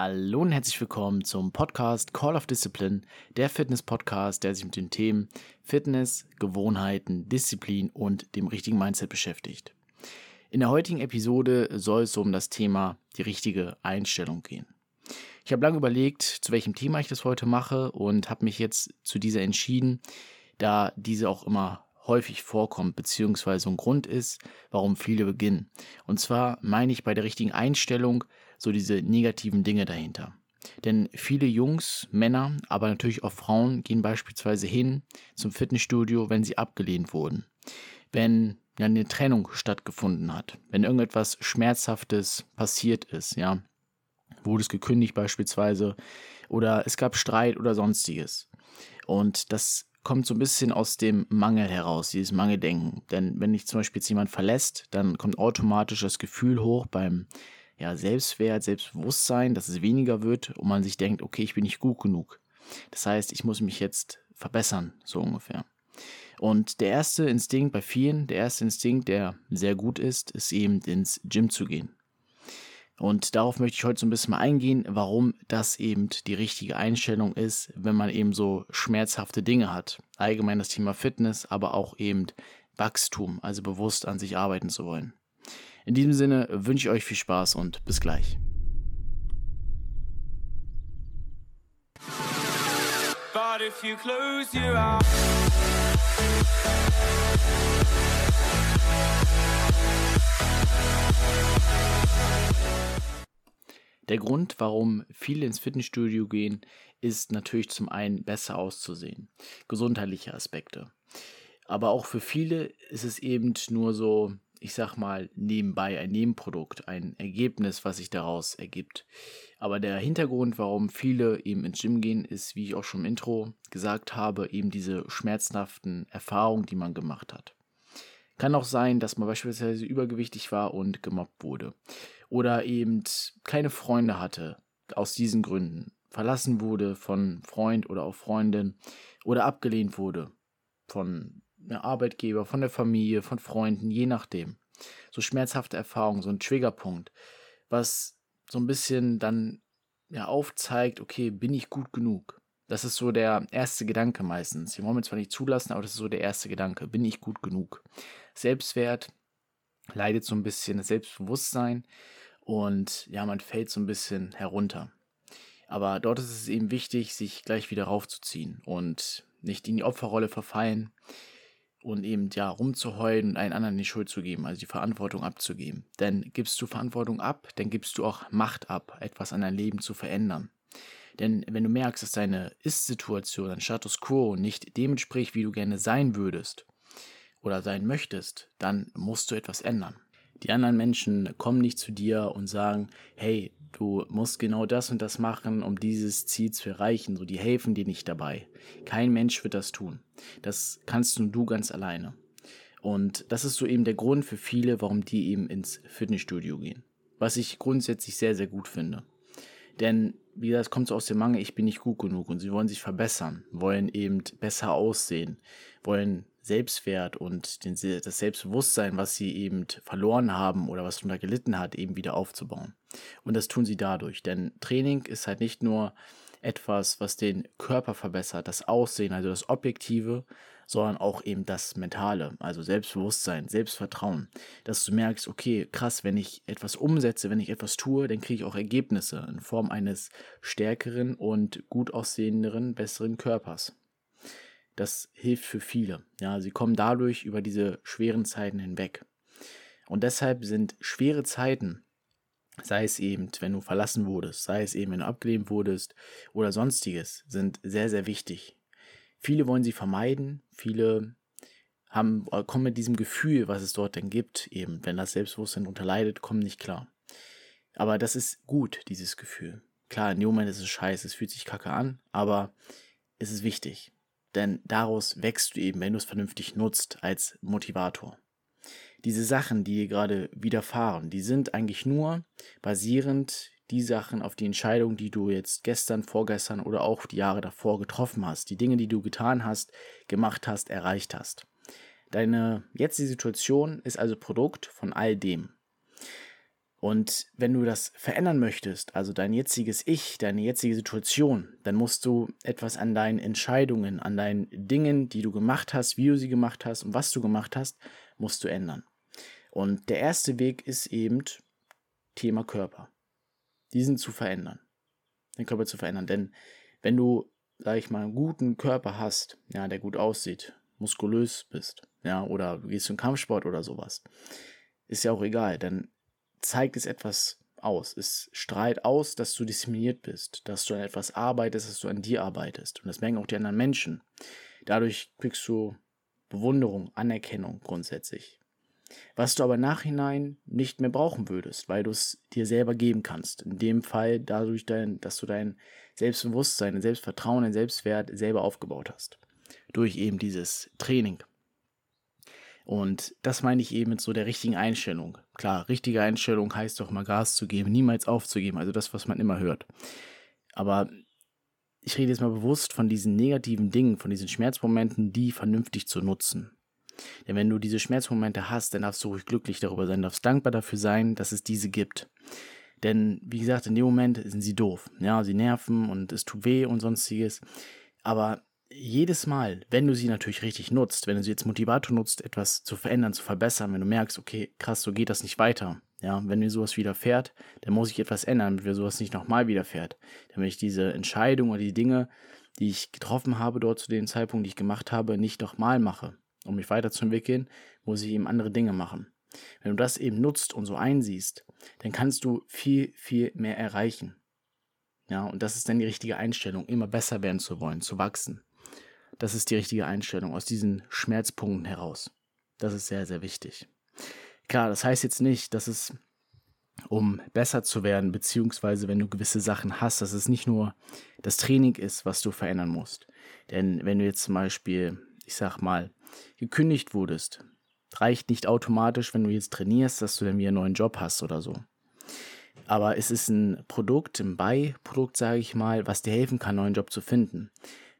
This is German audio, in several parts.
Hallo und herzlich willkommen zum Podcast Call of Discipline, der Fitness-Podcast, der sich mit den Themen Fitness, Gewohnheiten, Disziplin und dem richtigen Mindset beschäftigt. In der heutigen Episode soll es um das Thema die richtige Einstellung gehen. Ich habe lange überlegt, zu welchem Thema ich das heute mache und habe mich jetzt zu dieser entschieden, da diese auch immer häufig vorkommt, beziehungsweise ein Grund ist, warum viele beginnen. Und zwar meine ich bei der richtigen Einstellung so diese negativen Dinge dahinter. Denn viele Jungs, Männer, aber natürlich auch Frauen gehen beispielsweise hin zum Fitnessstudio, wenn sie abgelehnt wurden. Wenn eine Trennung stattgefunden hat, wenn irgendetwas Schmerzhaftes passiert ist, ja, wurde es gekündigt beispielsweise oder es gab Streit oder sonstiges. Und das kommt so ein bisschen aus dem Mangel heraus, dieses Mangeldenken. Denn wenn dich zum Beispiel jetzt jemand verlässt, dann kommt automatisch das Gefühl hoch beim ja, Selbstwert, Selbstbewusstsein, dass es weniger wird und man sich denkt, okay, ich bin nicht gut genug. Das heißt, ich muss mich jetzt verbessern, so ungefähr. Und der erste Instinkt bei vielen, der erste Instinkt, der sehr gut ist, ist eben ins Gym zu gehen. Und darauf möchte ich heute so ein bisschen mal eingehen, warum das eben die richtige Einstellung ist, wenn man eben so schmerzhafte Dinge hat. Allgemein das Thema Fitness, aber auch eben Wachstum, also bewusst an sich arbeiten zu wollen. In diesem Sinne wünsche ich euch viel Spaß und bis gleich. But if you close your eyes Der Grund, warum viele ins Fitnessstudio gehen, ist natürlich zum einen besser auszusehen. Gesundheitliche Aspekte. Aber auch für viele ist es eben nur so, ich sag mal, nebenbei ein Nebenprodukt, ein Ergebnis, was sich daraus ergibt. Aber der Hintergrund, warum viele eben ins Gym gehen, ist, wie ich auch schon im Intro gesagt habe, eben diese schmerzhaften Erfahrungen, die man gemacht hat. Kann auch sein, dass man beispielsweise übergewichtig war und gemobbt wurde oder eben keine Freunde hatte, aus diesen Gründen, verlassen wurde von Freund oder auch Freundin oder abgelehnt wurde von Arbeitgeber, von der Familie, von Freunden, je nachdem. So schmerzhafte Erfahrungen, so ein Triggerpunkt, was so ein bisschen dann ja aufzeigt, okay, bin ich gut genug? Das ist so der erste Gedanke meistens. Die wollen wir zwar nicht zulassen, aber das ist so der erste Gedanke. Bin ich gut genug? Selbstwert leidet so ein bisschen, das Selbstbewusstsein und ja, man fällt so ein bisschen herunter. Aber dort ist es eben wichtig, sich gleich wieder raufzuziehen und nicht in die Opferrolle verfallen und eben ja rumzuheulen und einen anderen die Schuld zu geben, also die Verantwortung abzugeben. Denn gibst du Verantwortung ab, dann gibst du auch Macht ab, etwas an deinem Leben zu verändern. Denn wenn du merkst, dass deine Ist-Situation, dein Status quo nicht dem entspricht, wie du gerne sein würdest oder sein möchtest, dann musst du etwas ändern. Die anderen Menschen kommen nicht zu dir und sagen, hey, du musst genau das und das machen, um dieses Ziel zu erreichen. So, die helfen dir nicht dabei. Kein Mensch wird das tun. Das kannst nur du ganz alleine. Und das ist so eben der Grund für viele, warum die eben ins Fitnessstudio gehen. Was ich grundsätzlich sehr, sehr gut finde. Denn, wie gesagt, kommt so aus dem Mangel, ich bin nicht gut genug und sie wollen sich verbessern, wollen eben besser aussehen, wollen Selbstwert und den, das Selbstbewusstsein, was sie eben verloren haben oder was darunter gelitten hat, eben wieder aufzubauen. Und das tun sie dadurch. Denn Training ist halt nicht nur etwas, was den Körper verbessert, das Aussehen, also das Objektive, sondern auch eben das Mentale, also Selbstbewusstsein, Selbstvertrauen, dass du merkst, okay, krass, wenn ich etwas umsetze, wenn ich etwas tue, dann kriege ich auch Ergebnisse in Form eines stärkeren und gut aussehenderen, besseren Körpers das hilft für viele. Ja, sie kommen dadurch über diese schweren Zeiten hinweg. Und deshalb sind schwere Zeiten, sei es eben, wenn du verlassen wurdest, sei es eben, wenn du abgelehnt wurdest oder sonstiges, sind sehr, sehr wichtig. Viele wollen sie vermeiden, viele haben, kommen mit diesem Gefühl, was es dort denn gibt, eben, wenn das Selbstbewusstsein darunter leidet, kommen nicht klar. Aber das ist gut, dieses Gefühl. Klar, in dem Moment ist es scheiße, es fühlt sich kacke an, aber es ist wichtig. Denn daraus wächst du eben, wenn du es vernünftig nutzt, als Motivator. Diese Sachen, die dir gerade widerfahren, die sind eigentlich nur basierend die Sachen auf die Entscheidung, die du jetzt gestern, vorgestern oder auch die Jahre davor getroffen hast. Die Dinge, die du getan hast, gemacht hast, erreicht hast. Deine jetzige Situation ist also Produkt von all dem. Und wenn du das verändern möchtest, also dein jetziges Ich, deine jetzige Situation, dann musst du etwas an deinen Entscheidungen, an deinen Dingen, die du gemacht hast, wie du sie gemacht hast und was du gemacht hast, musst du ändern. Und der erste Weg ist eben Thema Körper. Diesen zu verändern. Den Körper zu verändern. Denn wenn du, sag ich mal, einen guten Körper hast, ja, der gut aussieht, muskulös bist, ja, oder du gehst zum Kampfsport oder sowas, ist ja auch egal, dann zeigt es etwas aus. Es strahlt aus, dass du diszipliniert bist, dass du an etwas arbeitest, dass du an dir arbeitest. Und das merken auch die anderen Menschen. Dadurch kriegst du Bewunderung, Anerkennung grundsätzlich. Was du aber nachhinein nicht mehr brauchen würdest, weil du es dir selber geben kannst. In dem Fall dadurch, dein, dass du dein Selbstbewusstsein, dein Selbstvertrauen, dein Selbstwert selber aufgebaut hast. Durch eben dieses Training. Und das meine ich eben mit so der richtigen Einstellung. Klar, richtige Einstellung heißt doch mal Gas zu geben, niemals aufzugeben, also das, was man immer hört. Aber ich rede jetzt mal bewusst von diesen negativen Dingen, von diesen Schmerzmomenten, die vernünftig zu nutzen. Denn wenn du diese Schmerzmomente hast, dann darfst du ruhig glücklich darüber sein, darfst dankbar dafür sein, dass es diese gibt. Denn, wie gesagt, in dem Moment sind sie doof. Ja, sie nerven und es tut weh und sonstiges. Aber jedes Mal, wenn du sie natürlich richtig nutzt, wenn du sie als Motivator nutzt, etwas zu verändern, zu verbessern, wenn du merkst, okay, krass, so geht das nicht weiter. Ja, wenn mir sowas widerfährt, dann muss ich etwas ändern, damit mir sowas nicht nochmal widerfährt. Damit ich diese Entscheidung oder die Dinge, die ich getroffen habe dort zu dem Zeitpunkt, die ich gemacht habe, nicht nochmal mache. Um mich weiterzuentwickeln, muss ich eben andere Dinge machen. Wenn du das eben nutzt und so einsiehst, dann kannst du viel, viel mehr erreichen. Ja, und das ist dann die richtige Einstellung, immer besser werden zu wollen, zu wachsen. Das ist die richtige Einstellung aus diesen Schmerzpunkten heraus. Das ist sehr, sehr wichtig. Klar, das heißt jetzt nicht, dass es, um besser zu werden, beziehungsweise wenn du gewisse Sachen hast, dass es nicht nur das Training ist, was du verändern musst. Denn wenn du jetzt zum Beispiel, ich sag mal, gekündigt wurdest, reicht nicht automatisch, wenn du jetzt trainierst, dass du dann wieder einen neuen Job hast oder so. Aber es ist ein Produkt, ein Beiprodukt, sage ich mal, was dir helfen kann, einen neuen Job zu finden.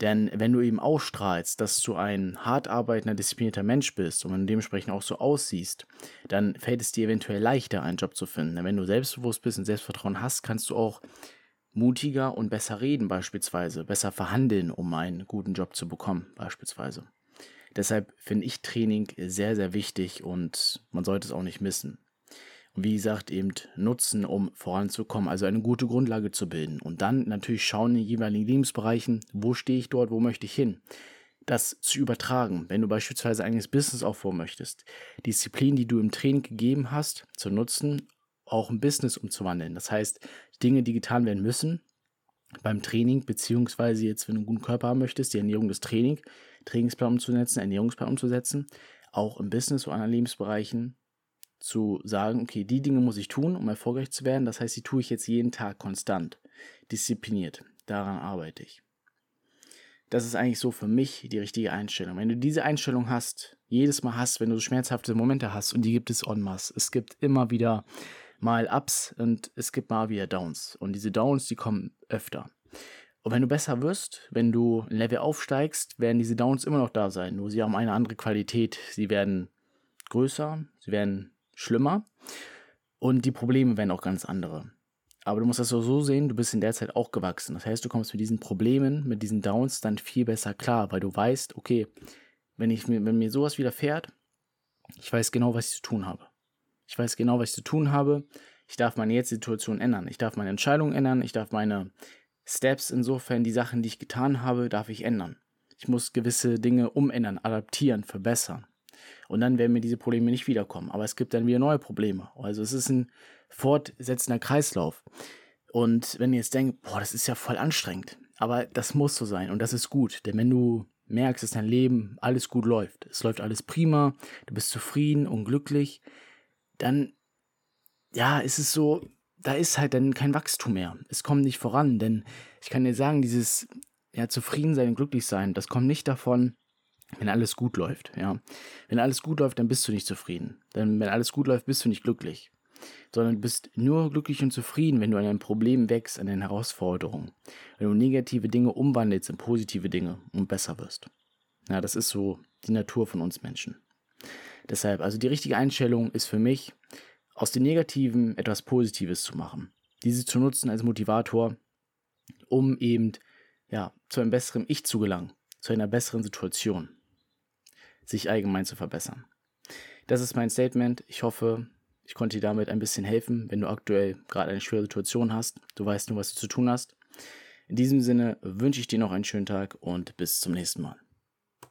Denn wenn du eben ausstrahlst, dass du ein hart arbeitender, disziplinierter Mensch bist und dementsprechend auch so aussiehst, dann fällt es dir eventuell leichter, einen Job zu finden. Denn wenn du selbstbewusst bist und Selbstvertrauen hast, kannst du auch mutiger und besser reden beispielsweise, besser verhandeln, um einen guten Job zu bekommen beispielsweise. Deshalb finde ich Training sehr, sehr wichtig und man sollte es auch nicht missen und wie gesagt eben nutzen, um voranzukommen, also eine gute Grundlage zu bilden. Und dann natürlich schauen in den jeweiligen Lebensbereichen, wo stehe ich dort, wo möchte ich hin. Das zu übertragen, wenn du beispielsweise ein eigenes Business aufbauen möchtest, Disziplin, die du im Training gegeben hast, zu nutzen, auch ein Business umzuwandeln. Das heißt, Dinge, die getan werden müssen beim Training, beziehungsweise jetzt, wenn du einen guten Körper haben möchtest, die Ernährung des Training, Trainingsplan umzusetzen, Ernährungsplan umzusetzen, auch im Business oder anderen Lebensbereichen zu sagen, okay, die Dinge muss ich tun, um erfolgreich zu werden. Das heißt, die tue ich jetzt jeden Tag konstant, diszipliniert. Daran arbeite ich. Das ist eigentlich so für mich die richtige Einstellung. Wenn du diese Einstellung hast, jedes Mal hast, wenn du so schmerzhafte Momente hast, und die gibt es en masse. Es gibt immer wieder mal Ups und es gibt mal wieder Downs. Und diese Downs, die kommen öfter. Und wenn du besser wirst, wenn du ein Level aufsteigst, werden diese Downs immer noch da sein. Nur sie haben eine andere Qualität. Sie werden größer, sie werden schlimmer und die Probleme werden auch ganz andere. Aber du musst das so sehen, du bist in der Zeit auch gewachsen. Das heißt, du kommst mit diesen Problemen, mit diesen Downs dann viel besser klar, weil du weißt, okay, wenn, ich, wenn mir sowas widerfährt, ich weiß genau, was ich zu tun habe. Ich weiß genau, was ich zu tun habe. Ich darf meine jetzige Situation ändern. Ich darf meine Entscheidung ändern. Ich darf meine Steps insofern, die Sachen, die ich getan habe, darf ich ändern. Ich muss gewisse Dinge umändern, adaptieren, verbessern. Und dann werden mir diese Probleme nicht wiederkommen. Aber es gibt dann wieder neue Probleme. Also es ist ein fortsetzender Kreislauf. Und wenn ihr jetzt denkt, boah, das ist ja voll anstrengend. Aber das muss so sein und das ist gut. Denn wenn du merkst, dass dein Leben alles gut läuft, es läuft alles prima, du bist zufrieden und glücklich, dann, ja, ist es so, da ist halt dann kein Wachstum mehr. Es kommt nicht voran, denn ich kann dir sagen, dieses ja, zufrieden sein und glücklich sein, das kommt nicht davon, wenn alles gut läuft, ja. Wenn alles gut läuft, dann bist du nicht zufrieden. Denn wenn alles gut läuft, bist du nicht glücklich. Sondern du bist nur glücklich und zufrieden, wenn du an deinem Problem wächst, an den Herausforderungen. Wenn du negative Dinge umwandelst in positive Dinge und besser wirst. Ja, das ist so die Natur von uns Menschen. Deshalb, also die richtige Einstellung ist für mich aus dem Negativen etwas Positives zu machen. Diese zu nutzen als Motivator, um eben ja, zu einem besseren Ich zu gelangen, zu einer besseren Situation, sich allgemein zu verbessern. Das ist mein Statement. Ich hoffe, ich konnte dir damit ein bisschen helfen, wenn du aktuell gerade eine schwere Situation hast. Du weißt nur, was du zu tun hast. In diesem Sinne wünsche ich dir noch einen schönen Tag und bis zum nächsten Mal.